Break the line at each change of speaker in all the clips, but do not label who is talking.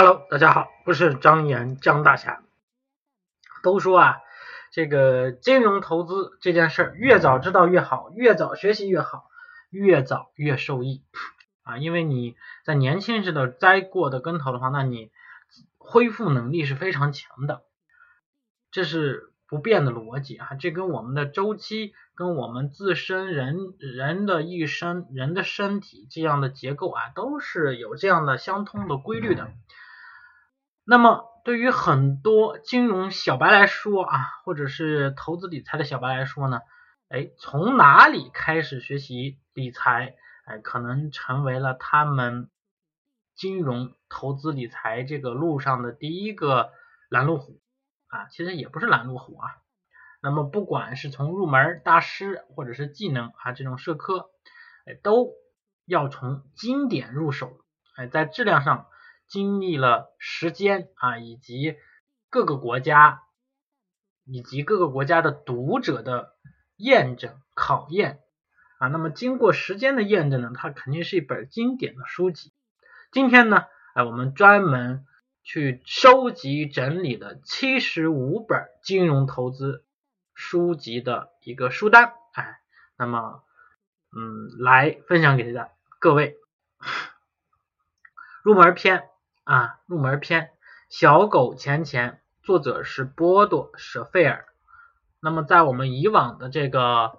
Hello，大家好，我是张岩张大侠。都说啊，这个金融投资这件事儿，越早知道越好，越早学习越好，越早越受益啊。因为你在年轻时的栽过的跟头的话，那你恢复能力是非常强的，这是不变的逻辑啊。这跟我们的周期，跟我们自身人人的一生、人的身体这样的结构啊，都是有这样的相通的规律的。那么，对于很多金融小白来说啊，或者是投资理财的小白来说呢，哎，从哪里开始学习理财，哎，可能成为了他们金融投资理财这个路上的第一个拦路虎啊，其实也不是拦路虎啊。那么，不管是从入门大师或者是技能啊这种社科，哎，都要从经典入手，哎，在质量上。经历了时间啊，以及各个国家以及各个国家的读者的验证考验啊，那么经过时间的验证呢，它肯定是一本经典的书籍。今天呢，哎，我们专门去收集整理了七十五本金融投资书籍的一个书单，哎，那么嗯，来分享给大家各位 入门篇。啊，入门篇《小狗钱钱》，作者是波多·舍费尔。那么在我们以往的这个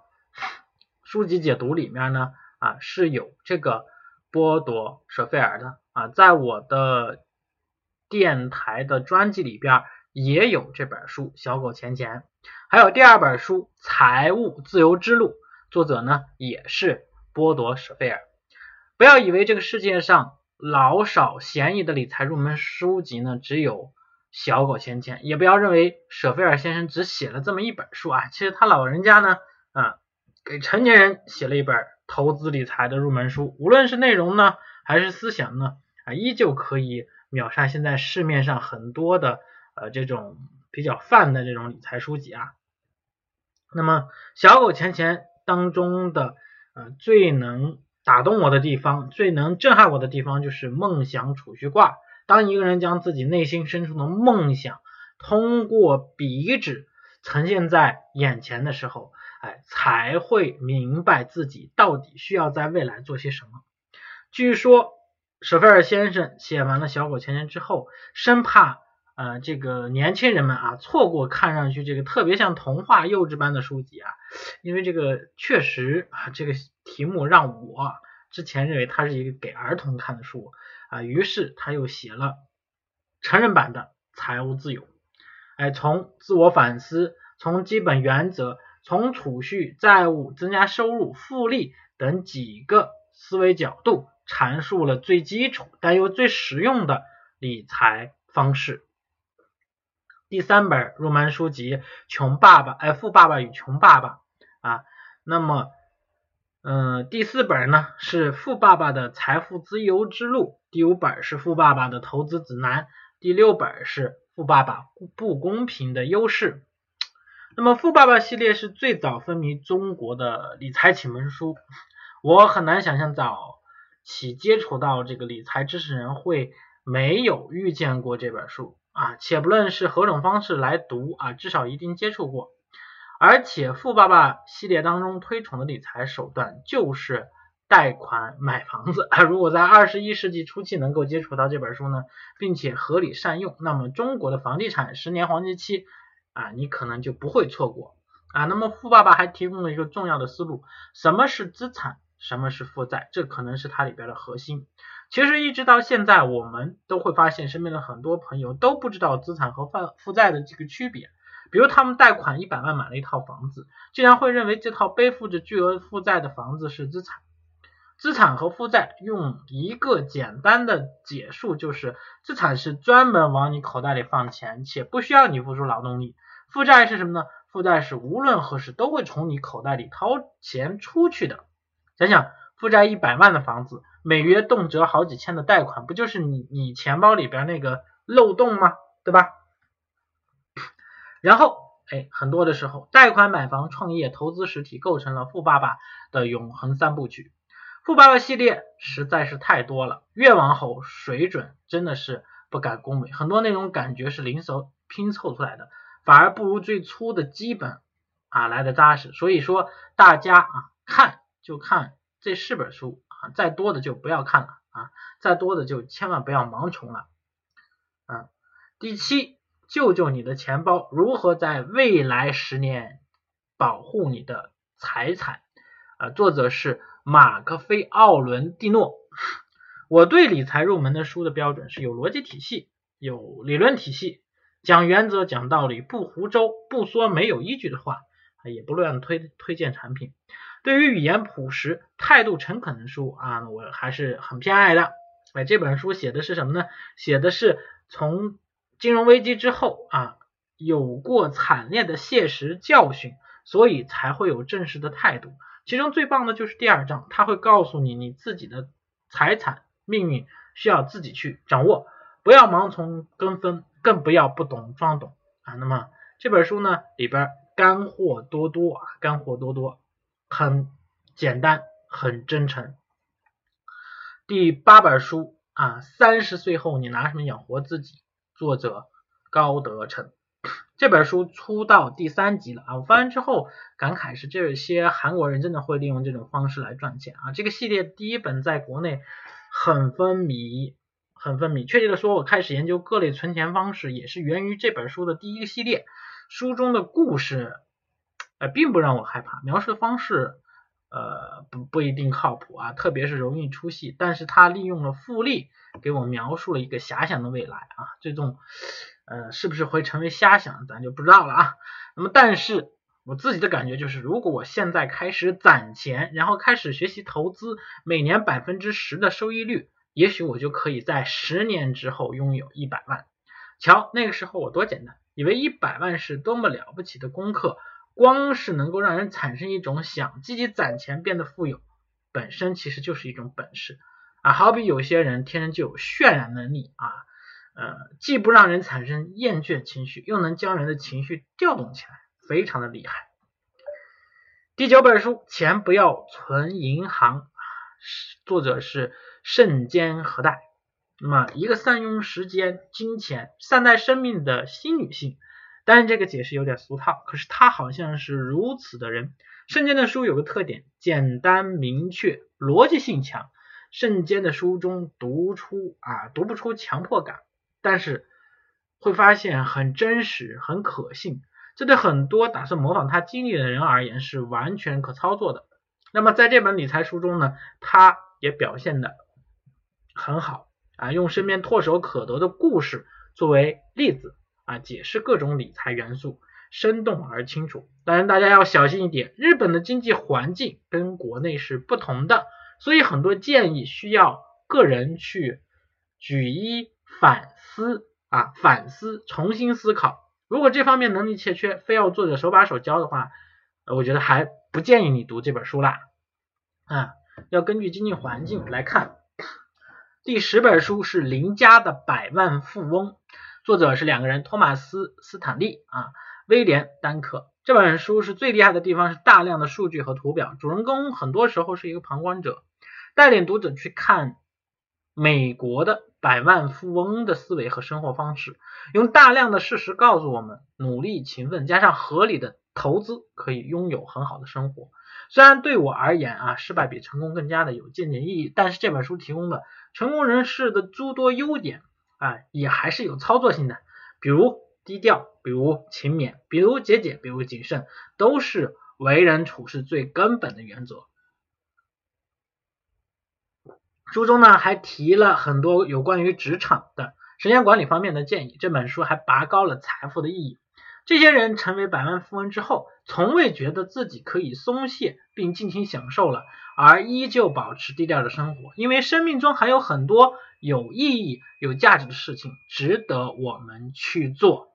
书籍解读里面呢，啊是有这个波多·舍费尔的啊，在我的电台的专辑里边也有这本书《小狗钱钱》，还有第二本书《财务自由之路》，作者呢也是波多·舍费尔。不要以为这个世界上。老少咸宜的理财入门书籍呢，只有小狗钱钱，也不要认为舍菲尔先生只写了这么一本书啊，其实他老人家呢，啊，给成年人写了一本投资理财的入门书，无论是内容呢，还是思想呢，啊，依旧可以秒杀现在市面上很多的呃这种比较泛的这种理财书籍啊。那么小狗钱钱当中的呃最能。打动我的地方，最能震撼我的地方，就是梦想储蓄罐。当一个人将自己内心深处的梦想通过笔纸呈现在眼前的时候，哎，才会明白自己到底需要在未来做些什么。据说舍菲尔先生写完了《小狗钱钱》之后，生怕呃这个年轻人们啊错过看上去这个特别像童话幼稚般的书籍啊，因为这个确实啊这个。题目让我之前认为它是一个给儿童看的书啊，于是他又写了成人版的财务自由。哎，从自我反思，从基本原则，从储蓄、债务、增加收入、复利等几个思维角度，阐述了最基础但又最实用的理财方式。第三本入门书籍《穷爸爸》哎，《富爸爸与穷爸爸》啊，那么。嗯，第四本呢是《富爸爸的财富自由之路》，第五本是《富爸爸的投资指南》，第六本是《富爸爸不公平的优势》。那么，《富爸爸》系列是最早风靡中国的理财启蒙书。我很难想象早起接触到这个理财知识人会没有遇见过这本书啊！且不论是何种方式来读啊，至少一定接触过。而且富爸爸系列当中推崇的理财手段就是贷款买房子。如果在二十一世纪初期能够接触到这本书呢，并且合理善用，那么中国的房地产十年黄金期啊，你可能就不会错过啊。那么富爸爸还提供了一个重要的思路：什么是资产，什么是负债？这可能是它里边的核心。其实一直到现在，我们都会发现身边的很多朋友都不知道资产和负负债的这个区别。比如他们贷款一百万买了一套房子，竟然会认为这套背负着巨额负债的房子是资产。资产和负债用一个简单的解述就是：资产是专门往你口袋里放钱，且不需要你付出劳动力；负债是什么呢？负债是无论何时都会从你口袋里掏钱出去的。想想负债一百万的房子，每月动辄好几千的贷款，不就是你你钱包里边那个漏洞吗？对吧？然后，哎，很多的时候，贷款、买房、创业、投资实体，构成了富爸爸的永恒三部曲。富爸爸系列实在是太多了，越往后水准真的是不敢恭维，很多内容感觉是临时拼凑出来的，反而不如最初的基本啊来的扎实。所以说大家啊看就看这四本书啊，再多的就不要看了啊，再多的就千万不要盲从了。啊，第七，救救你的钱包，如何在未来十年保护你的财产？啊，作者是马克菲奥伦蒂诺。我对理财入门的书的标准是有逻辑体系，有理论体系，讲原则，讲道理，不胡诌，不说没有依据的话，也不乱推推荐产品。对于语言朴实、态度诚恳的书啊，我还是很偏爱的。哎，这本书写的是什么呢？写的是从金融危机之后啊，有过惨烈的现实教训，所以才会有正式的态度。其中最棒的就是第二章，他会告诉你你自己的财产。命运需要自己去掌握，不要盲从跟风，更不要不懂装懂啊。那么这本书呢，里边干货多多啊，干货多多，很简单，很真诚。第八本书啊，三十岁后你拿什么养活自己？作者高德成。这本书出到第三集了啊，我翻完之后感慨是这些韩国人真的会利用这种方式来赚钱啊。这个系列第一本在国内。很风靡，很风靡。确切的说，我开始研究各类存钱方式，也是源于这本书的第一个系列。书中的故事，呃，并不让我害怕，描述的方式，呃，不不一定靠谱啊，特别是容易出戏。但是他利用了复利，给我描述了一个遐想的未来啊，这种，呃，是不是会成为瞎想，咱就不知道了啊。那么，但是。我自己的感觉就是，如果我现在开始攒钱，然后开始学习投资，每年百分之十的收益率，也许我就可以在十年之后拥有一百万。瞧，那个时候我多简单，以为一百万是多么了不起的功课，光是能够让人产生一种想积极攒钱变得富有，本身其实就是一种本事啊。好比有些人天生就有渲染能力啊，呃，既不让人产生厌倦情绪，又能将人的情绪调动起来。非常的厉害。第九本书，钱不要存银行，作者是盛间和代。那么，一个善用时间、金钱、善待生命的新女性。当然，这个解释有点俗套，可是他好像是如此的人。圣间的书有个特点，简单明确，逻辑性强。圣间的书中读出啊，读不出强迫感，但是会发现很真实、很可信。这对很多打算模仿他经历的人而言是完全可操作的。那么在这本理财书中呢，他也表现的很好啊，用身边唾手可得的故事作为例子啊，解释各种理财元素，生动而清楚。当然大家要小心一点，日本的经济环境跟国内是不同的，所以很多建议需要个人去举一反思啊，反思，重新思考。如果这方面能力欠缺，非要作者手把手教的话，我觉得还不建议你读这本书啦。啊，要根据经济环境来看。第十本书是《邻家的百万富翁》，作者是两个人，托马斯·斯坦利啊，威廉·丹克。这本书是最厉害的地方是大量的数据和图表，主人公很多时候是一个旁观者，带领读者去看美国的。百万富翁的思维和生活方式，用大量的事实告诉我们，努力勤奋加上合理的投资，可以拥有很好的生活。虽然对我而言啊，失败比成功更加的有借鉴意义，但是这本书提供的成功人士的诸多优点啊，也还是有操作性的。比如低调，比如勤勉，比如节俭，比如谨慎，都是为人处事最根本的原则。书中呢还提了很多有关于职场的时间管理方面的建议。这本书还拔高了财富的意义。这些人成为百万富翁之后，从未觉得自己可以松懈并尽情享受了，而依旧保持低调的生活，因为生命中还有很多有意义、有价值的事情值得我们去做。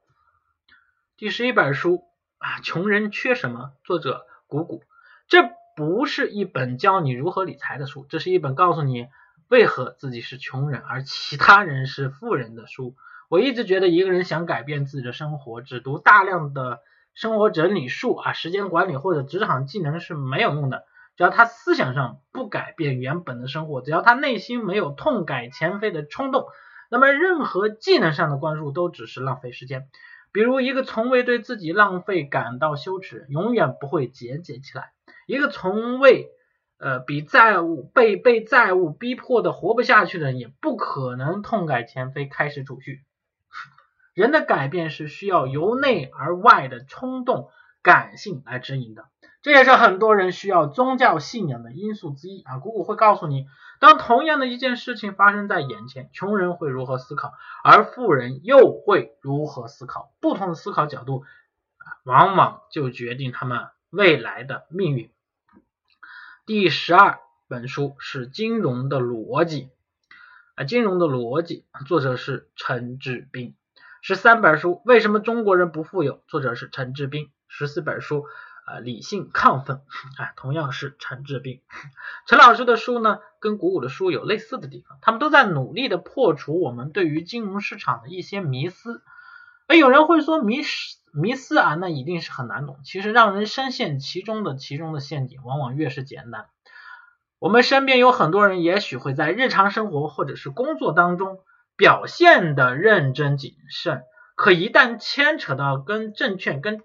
第十一本书啊，穷人缺什么？作者谷谷。这不是一本教你如何理财的书，这是一本告诉你。为何自己是穷人，而其他人是富人的书？我一直觉得，一个人想改变自己的生活，只读大量的生活整理术啊、时间管理或者职场技能是没有用的。只要他思想上不改变原本的生活，只要他内心没有痛改前非的冲动，那么任何技能上的灌输都只是浪费时间。比如一个从未对自己浪费感到羞耻，永远不会节俭起来；一个从未呃比债务被被债务逼迫的活不下去的人，也不可能痛改前非开始储蓄。人的改变是需要由内而外的冲动、感性来指引的，这也是很多人需要宗教信仰的因素之一啊。姑姑会告诉你，当同样的一件事情发生在眼前，穷人会如何思考，而富人又会如何思考？不同的思考角度，往往就决定他们未来的命运。第十二本书是金融的逻辑啊，金融的逻辑，作者是陈志斌。十三本书，为什么中国人不富有？作者是陈志斌。十四本书，呃，理性亢奋，哎，同样是陈志斌。陈老师的书呢，跟古武的书有类似的地方，他们都在努力的破除我们对于金融市场的一些迷思。哎，有人会说迷思迷思啊，那一定是很难懂。其实让人深陷其中的其中的陷阱，往往越是简单。我们身边有很多人，也许会在日常生活或者是工作当中。表现的认真谨慎，可一旦牵扯到跟证券、跟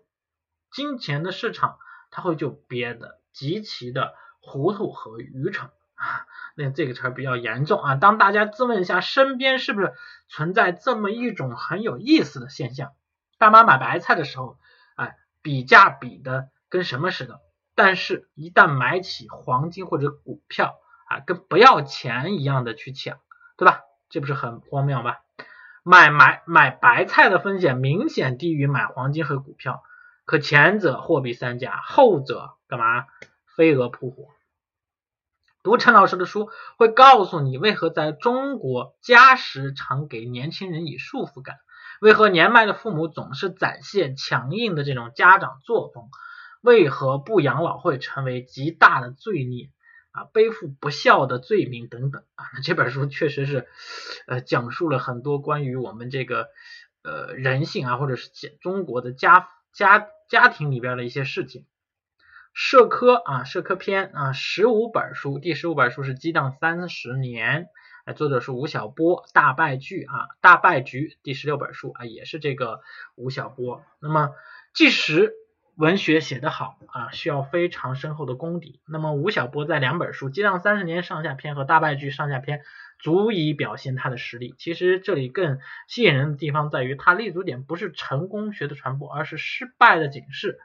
金钱的市场，他会就憋得极其的糊涂和愚蠢啊。那这个词儿比较严重啊。当大家自问一下，身边是不是存在这么一种很有意思的现象？大妈买白菜的时候，哎，比价比的跟什么似的，但是一旦买起黄金或者股票啊，跟不要钱一样的去抢，对吧？这不是很荒谬吗？买买买白菜的风险明显低于买黄金和股票，可前者货比三家，后者干嘛？飞蛾扑火。读陈老师的书会告诉你，为何在中国家时常给年轻人以束缚感？为何年迈的父母总是展现强硬的这种家长作风？为何不养老会成为极大的罪孽？啊，背负不孝的罪名等等啊，那这本书确实是，呃，讲述了很多关于我们这个呃人性啊，或者是中国的家家家庭里边的一些事情。社科啊，社科篇啊，十五本书，第十五本书是《激荡三十年》，作者是吴晓波，《大败局》啊，《大败局》第十六本书啊，也是这个吴晓波。那么计时。文学写得好啊，需要非常深厚的功底。那么吴晓波在两本书《激荡三十年》上下篇和《大败局》上下篇，足以表现他的实力。其实这里更吸引人的地方在于，他立足点不是成功学的传播，而是失败的警示。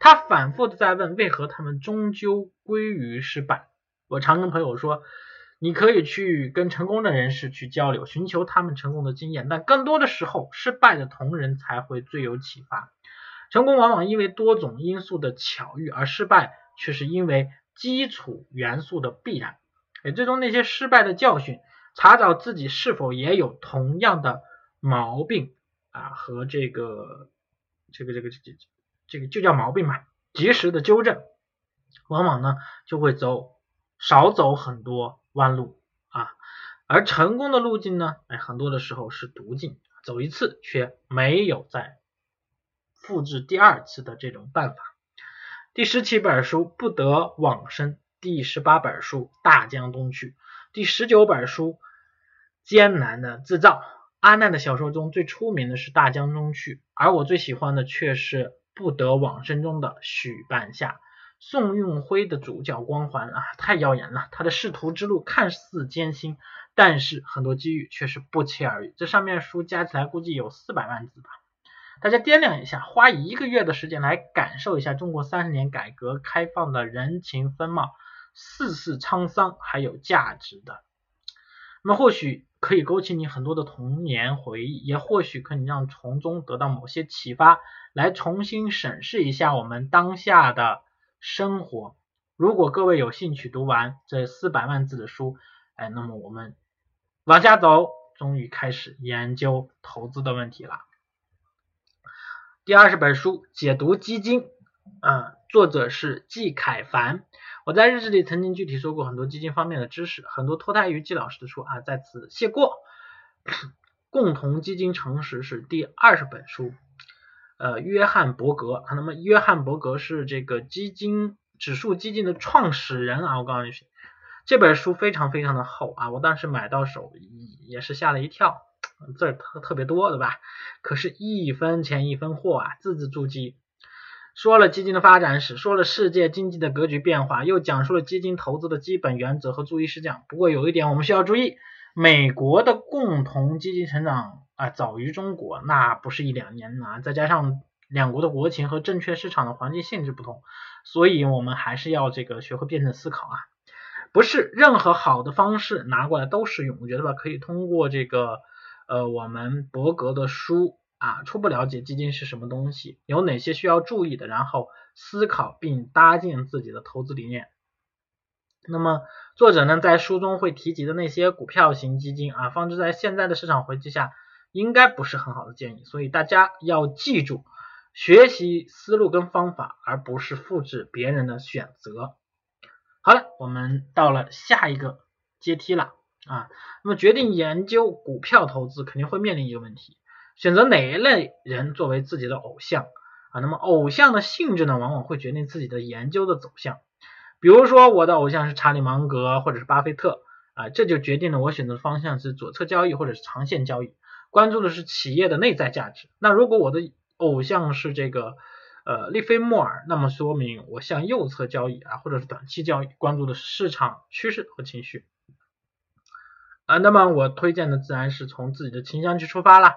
他反复的在问，为何他们终究归于失败？我常跟朋友说，你可以去跟成功的人士去交流，寻求他们成功的经验，但更多的时候，失败的同仁才会最有启发。成功往往因为多种因素的巧遇，而失败却是因为基础元素的必然。哎，最终那些失败的教训，查找自己是否也有同样的毛病啊，和这个这个这个这这这个就叫毛病嘛，及时的纠正，往往呢就会走少走很多弯路啊。而成功的路径呢，哎，很多的时候是途径，走一次却没有再。复制第二次的这种办法。第十七本书不得往生，第十八本书大江东去，第十九本书艰难的自造。阿难的小说中最出名的是大江东去，而我最喜欢的却是不得往生中的许半夏。宋运辉的主角光环啊，太耀眼了。他的仕途之路看似艰辛，但是很多机遇却是不期而遇。这上面书加起来估计有四百万字吧。大家掂量一下，花一个月的时间来感受一下中国三十年改革开放的人情风貌，世事沧桑，还有价值的。那么或许可以勾起你很多的童年回忆，也或许可以让从中得到某些启发，来重新审视一下我们当下的生活。如果各位有兴趣读完这四百万字的书，哎，那么我们往下走，终于开始研究投资的问题了。第二十本书解读基金，啊，作者是季凯凡。我在日志里曾经具体说过很多基金方面的知识，很多脱胎于季老师的书啊，在此谢过。共同基金常识是第二十本书，呃，约翰伯格。那么约翰伯格是这个基金指数基金的创始人啊，我告诉你，这本书非常非常的厚啊，我当时买到手也是吓了一跳。字儿特特别多，对吧？可是，一分钱一分货啊，字字珠玑。说了基金的发展史，说了世界经济的格局变化，又讲述了基金投资的基本原则和注意事项。不过有一点我们需要注意，美国的共同基金成长啊早于中国，那不是一两年啊，再加上两国的国情和证券市场的环境性质不同，所以我们还是要这个学会辩证思考啊，不是任何好的方式拿过来都适用。我觉得吧，可以通过这个呃我们伯格的书。啊，初步了解基金是什么东西，有哪些需要注意的，然后思考并搭建自己的投资理念。那么作者呢，在书中会提及的那些股票型基金啊，放置在现在的市场环境下，应该不是很好的建议。所以大家要记住，学习思路跟方法，而不是复制别人的选择。好了，我们到了下一个阶梯了啊。那么决定研究股票投资，肯定会面临一个问题。选择哪一类人作为自己的偶像啊？那么偶像的性质呢，往往会决定自己的研究的走向。比如说，我的偶像是查理芒格或者是巴菲特啊，这就决定了我选择的方向是左侧交易或者是长线交易，关注的是企业的内在价值。那如果我的偶像是这个呃利菲莫尔，那么说明我向右侧交易啊，或者是短期交易，关注的是市场趋势和情绪啊。那么我推荐的自然是从自己的倾向去出发啦。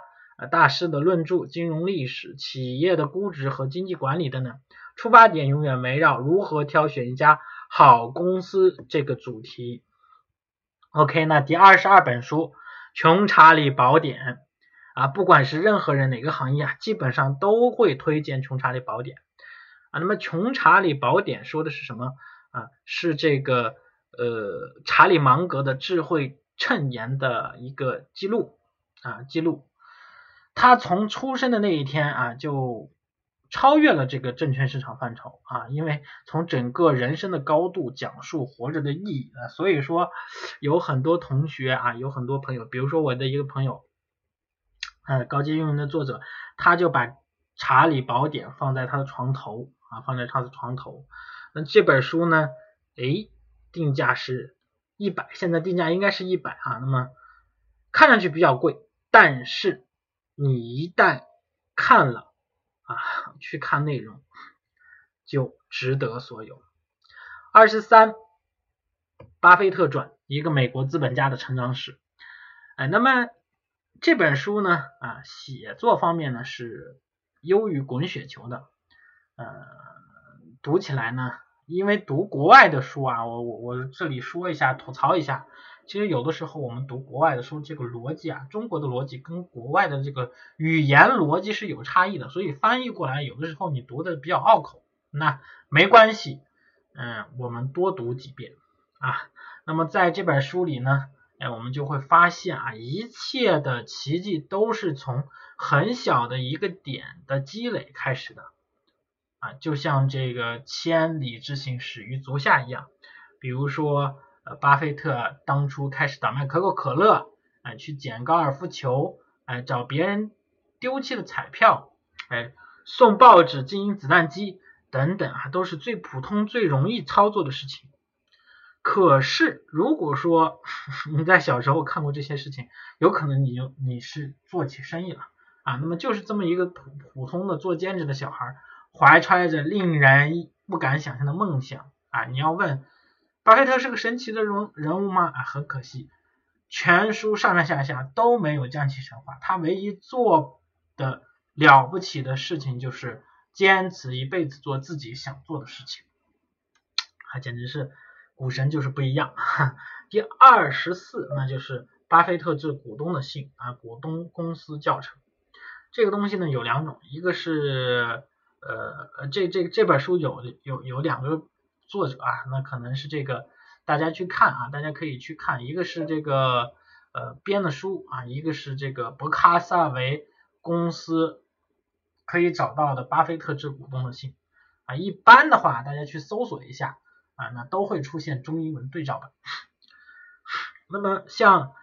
大师的论著、金融历史、企业的估值和经济管理等等，出发点永远围绕如何挑选一家好公司这个主题。OK，那第二十二本书《穷查理宝典》啊，不管是任何人哪个行业啊，基本上都会推荐《穷查理宝典》啊。那么《穷查理宝典》说的是什么啊？是这个呃查理芒格的智慧衬言的一个记录啊记录。他从出生的那一天啊，就超越了这个证券市场范畴啊，因为从整个人生的高度讲述活着的意义啊，所以说有很多同学啊，有很多朋友，比如说我的一个朋友，呃，高阶运营的作者，他就把《查理宝典》放在他的床头啊，放在他的床头。那这本书呢，哎，定价是一百，现在定价应该是一百啊，那么看上去比较贵，但是。你一旦看了啊，去看内容就值得所有。二十三，巴菲特传，一个美国资本家的成长史。哎，那么这本书呢啊，写作方面呢是优于滚雪球的。呃，读起来呢，因为读国外的书啊，我我我这里说一下，吐槽一下。其实有的时候我们读国外的书，这个逻辑啊，中国的逻辑跟国外的这个语言逻辑是有差异的，所以翻译过来有的时候你读的比较拗口，那没关系，嗯，我们多读几遍啊。那么在这本书里呢，哎，我们就会发现啊，一切的奇迹都是从很小的一个点的积累开始的啊，就像这个千里之行始于足下一样，比如说。呃巴菲特当初开始倒卖可口可乐，哎，去捡高尔夫球，哎，找别人丢弃的彩票，哎，送报纸经营子弹机等等啊，都是最普通、最容易操作的事情。可是，如果说 你在小时候看过这些事情，有可能你就你是做起生意了啊。那么就是这么一个普普通的做兼职的小孩，怀揣着令人不敢想象的梦想啊。你要问。巴菲特是个神奇的人人物吗？啊，很可惜，全书上上下下都没有将其神话。他唯一做的了不起的事情就是坚持一辈子做自己想做的事情，啊，简直是股神就是不一样。第二十四，那就是巴菲特致股东的信啊，股东公司教程。这个东西呢有两种，一个是呃，这这这本书有有有两个。作者啊，那可能是这个大家去看啊，大家可以去看，一个是这个呃编的书啊，一个是这个伯克萨维公司可以找到的巴菲特致股东的信啊，一般的话大家去搜索一下啊，那都会出现中英文对照本。那么像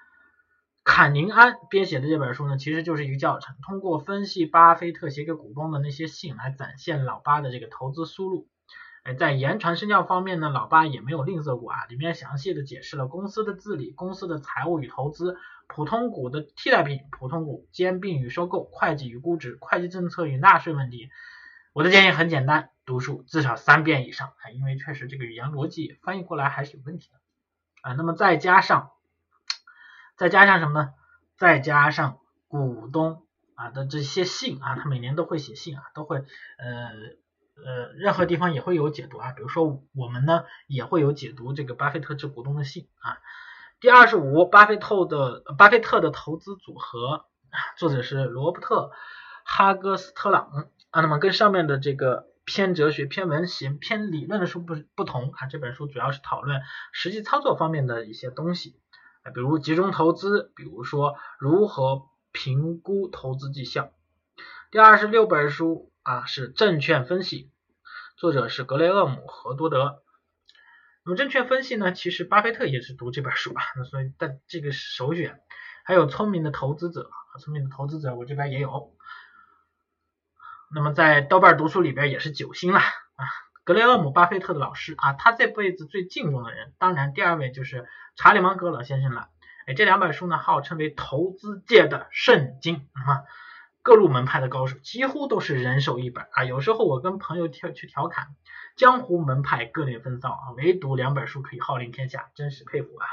坎宁安编写的这本书呢，其实就是一个教程，通过分析巴菲特写给股东的那些信来展现老巴的这个投资思路。哎在言传身教方面呢，老八也没有吝啬过啊，里面详细的解释了公司的治理、公司的财务与投资、普通股的替代品，普通股兼并与收购，会计与估值，会计政策与纳税问题。我的建议很简单，读书至少三遍以上，啊，因为确实这个语言逻辑翻译过来还是有问题的，啊，那么再加上，再加上什么呢？再加上股东啊的这些信啊，他每年都会写信啊，都会呃呃，任何地方也会有解读啊，比如说我们呢也会有解读这个巴菲特致股东的信啊。第二十五，巴菲特的巴菲特的投资组合，作者是罗伯特哈格斯特朗。啊，那么跟上面的这个偏哲学、偏文学、偏理论的书不不同啊，这本书主要是讨论实际操作方面的一些东西，比如集中投资，比如说如何评估投资绩效。第二十六本书啊是证券分析，作者是格雷厄姆和多德。那么证券分析呢，其实巴菲特也是读这本书啊，那所以但这个是首选。还有聪明的投资者，聪明的投资者我这边也有。那么在豆瓣读书里边也是九星了啊，格雷厄姆巴菲特的老师啊，他这辈子最敬重的人，当然第二位就是查理芒格老先生了。哎，这两本书呢，号称为投资界的圣经啊，各路门派的高手几乎都是人手一本啊。有时候我跟朋友调去调侃，江湖门派各领风骚啊，唯独两本书可以号令天下，真是佩服啊。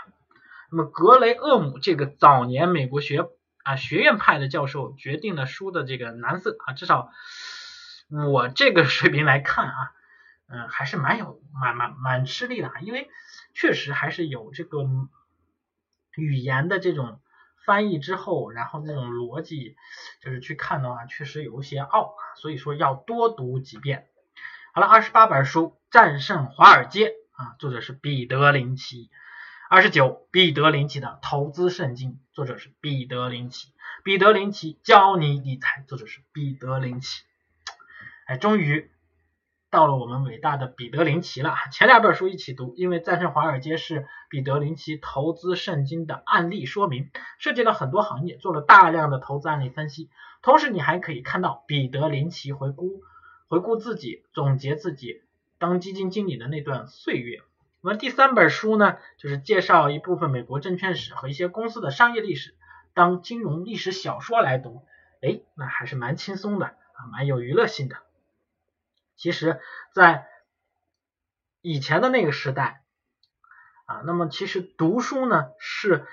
那么格雷厄姆这个早年美国学啊学院派的教授决定了书的这个难色啊，至少。我这个水平来看啊，嗯，还是蛮有蛮蛮蛮吃力的啊，因为确实还是有这个语言的这种翻译之后，然后那种逻辑就是去看的话，确实有一些拗，所以说要多读几遍。好了，二十八本书《战胜华尔街》啊，作者是彼得林奇；二十九，彼得林奇的投资圣经，作者是彼得林奇；彼得林奇教你理财，作者是彼得林奇。哎，终于到了我们伟大的彼得林奇了。前两本书一起读，因为《战胜华尔街》是彼得林奇投资圣经的案例说明，涉及了很多行业，做了大量的投资案例分析。同时，你还可以看到彼得林奇回顾回顾自己，总结自己当基金经理的那段岁月。那么第三本书呢，就是介绍一部分美国证券史和一些公司的商业历史，当金融历史小说来读，哎，那还是蛮轻松的啊，蛮有娱乐性的。其实，在以前的那个时代啊，那么其实读书呢是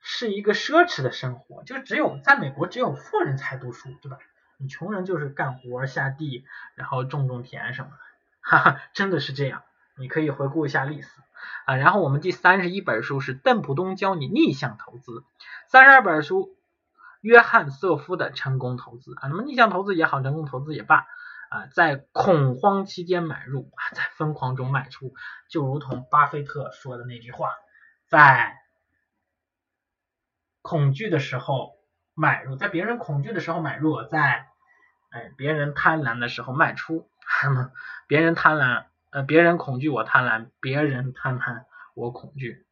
是一个奢侈的生活，就只有在美国只有富人才读书，对吧？你穷人就是干活下地，然后种种田什么的，哈哈，真的是这样。你可以回顾一下历史啊。然后我们第三十一本书是邓普东教你逆向投资，三十二本书约翰瑟夫的成功投资啊，那么逆向投资也好，成功投资也罢。啊，在恐慌期间买入啊，在疯狂中卖出，就如同巴菲特说的那句话，在恐惧的时候买入，在别人恐惧的时候买入，在哎别人贪婪的时候卖出。那么别人贪婪，呃别人恐惧我贪婪，别人贪婪我恐惧，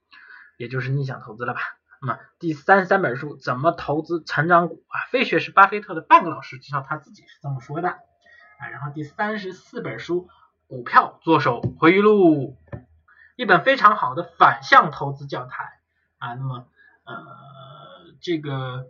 也就是逆向投资了吧？那么第三三本书怎么投资成长股啊？费雪是巴菲特的半个老师，至少他自己是这么说的。然后第三十四本书《股票作手回忆录》，一本非常好的反向投资教材啊。那么呃，这个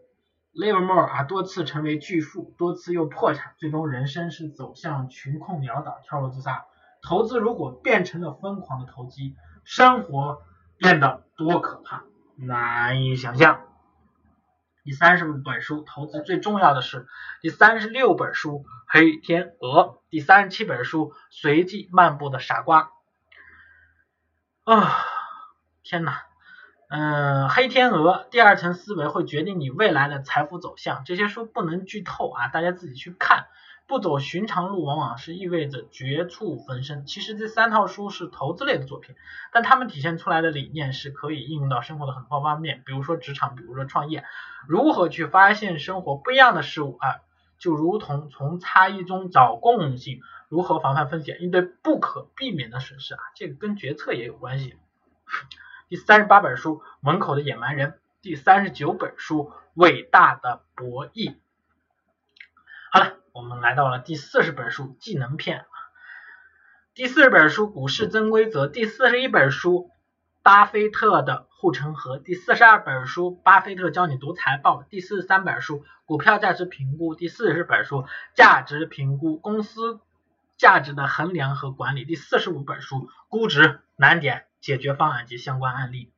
Livermore 啊，多次成为巨富，多次又破产，最终人生是走向穷困潦倒，跳楼自杀。投资如果变成了疯狂的投机，生活变得多可怕，难以想象。第三十本书，投资最重要的是第三十六本书《黑天鹅》，第三十七本书《随机漫步的傻瓜》。啊，天哪！嗯，《黑天鹅》第二层思维会决定你未来的财富走向。这些书不能剧透啊，大家自己去看。不走寻常路，往往是意味着绝处逢生。其实这三套书是投资类的作品，但他们体现出来的理念是可以应用到生活的很多方面，比如说职场，比如说创业，如何去发现生活不一样的事物啊，就如同从差异中找共性，如何防范风险，应对不可避免的损失啊，这个跟决策也有关系。第三十八本书《门口的野蛮人》，第三十九本书《伟大的博弈》。好了。我们来到了第四十本书技能篇，第四十本书股市真规则，第四十一本书巴菲特的护城河第四十二本书，巴菲特教你读财报第四十三本书，股票价值评估第四十本书，价值评估公司价值的衡量和管理第四十五本书，估值难点解决方案及相关案例。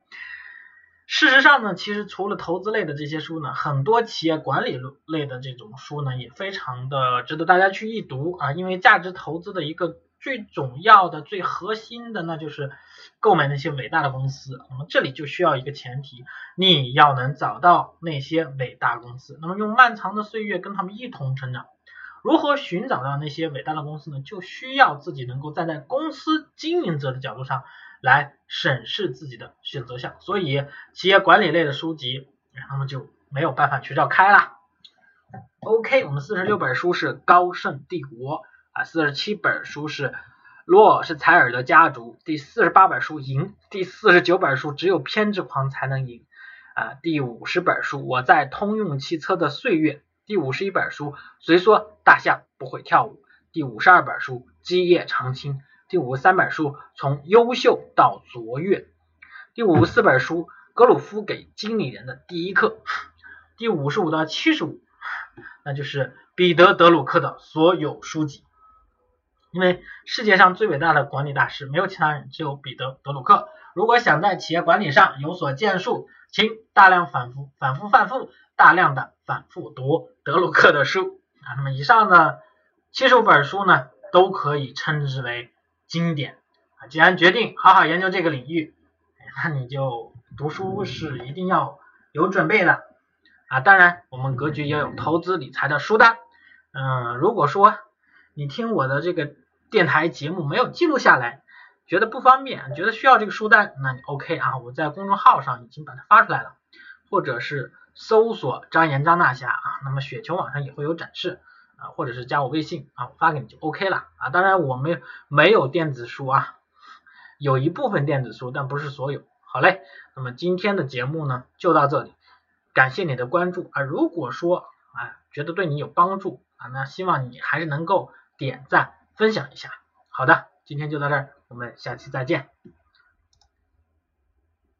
事实上呢，其实除了投资类的这些书呢，很多企业管理类的这种书呢，也非常的值得大家去一读啊，因为价值投资的一个。最重要的、最核心的，那就是购买那些伟大的公司。那么这里就需要一个前提，你要能找到那些伟大公司，那么用漫长的岁月跟他们一同成长。如何寻找到那些伟大的公司呢？就需要自己能够站在公司经营者的角度上来审视自己的选择项。所以，企业管理类的书籍，那么就没有办法去绕开了。OK，我们四十六本书是高盛帝国。啊，四十七本书是洛是采尔的家族，第四十八本书赢，第四十九本书只有偏执狂才能赢，啊，第五十本书我在通用汽车的岁月，第五十一本书谁说大象不会跳舞，第五十二本书基业长青，第五三本书从优秀到卓越，第五四本书格鲁夫给经理人的第一课，第五十五到七十五，那就是彼得德鲁克的所有书籍。因为世界上最伟大的管理大师没有其他人，只有彼得·德鲁克。如果想在企业管理上有所建树，请大量反复、反复、反复、大量的反复读德鲁克的书啊。那么以上的七十五本书呢，都可以称之为经典啊。既然决定好好研究这个领域，那你就读书是一定要有准备的啊。当然，我们格局也有投资理财的书单。嗯，如果说你听我的这个。电台节目没有记录下来，觉得不方便，觉得需要这个书单，那你 OK 啊？我在公众号上已经把它发出来了，或者是搜索张岩张大侠啊，那么雪球网上也会有展示或者是加我微信啊，我发给你就 OK 了啊。当然我们没有电子书啊，有一部分电子书，但不是所有。好嘞，那么今天的节目呢就到这里，感谢你的关注啊。如果说啊觉得对你有帮助啊，那希望你还是能够点赞。分享一下，好的，今天就到这儿，我们下期再见。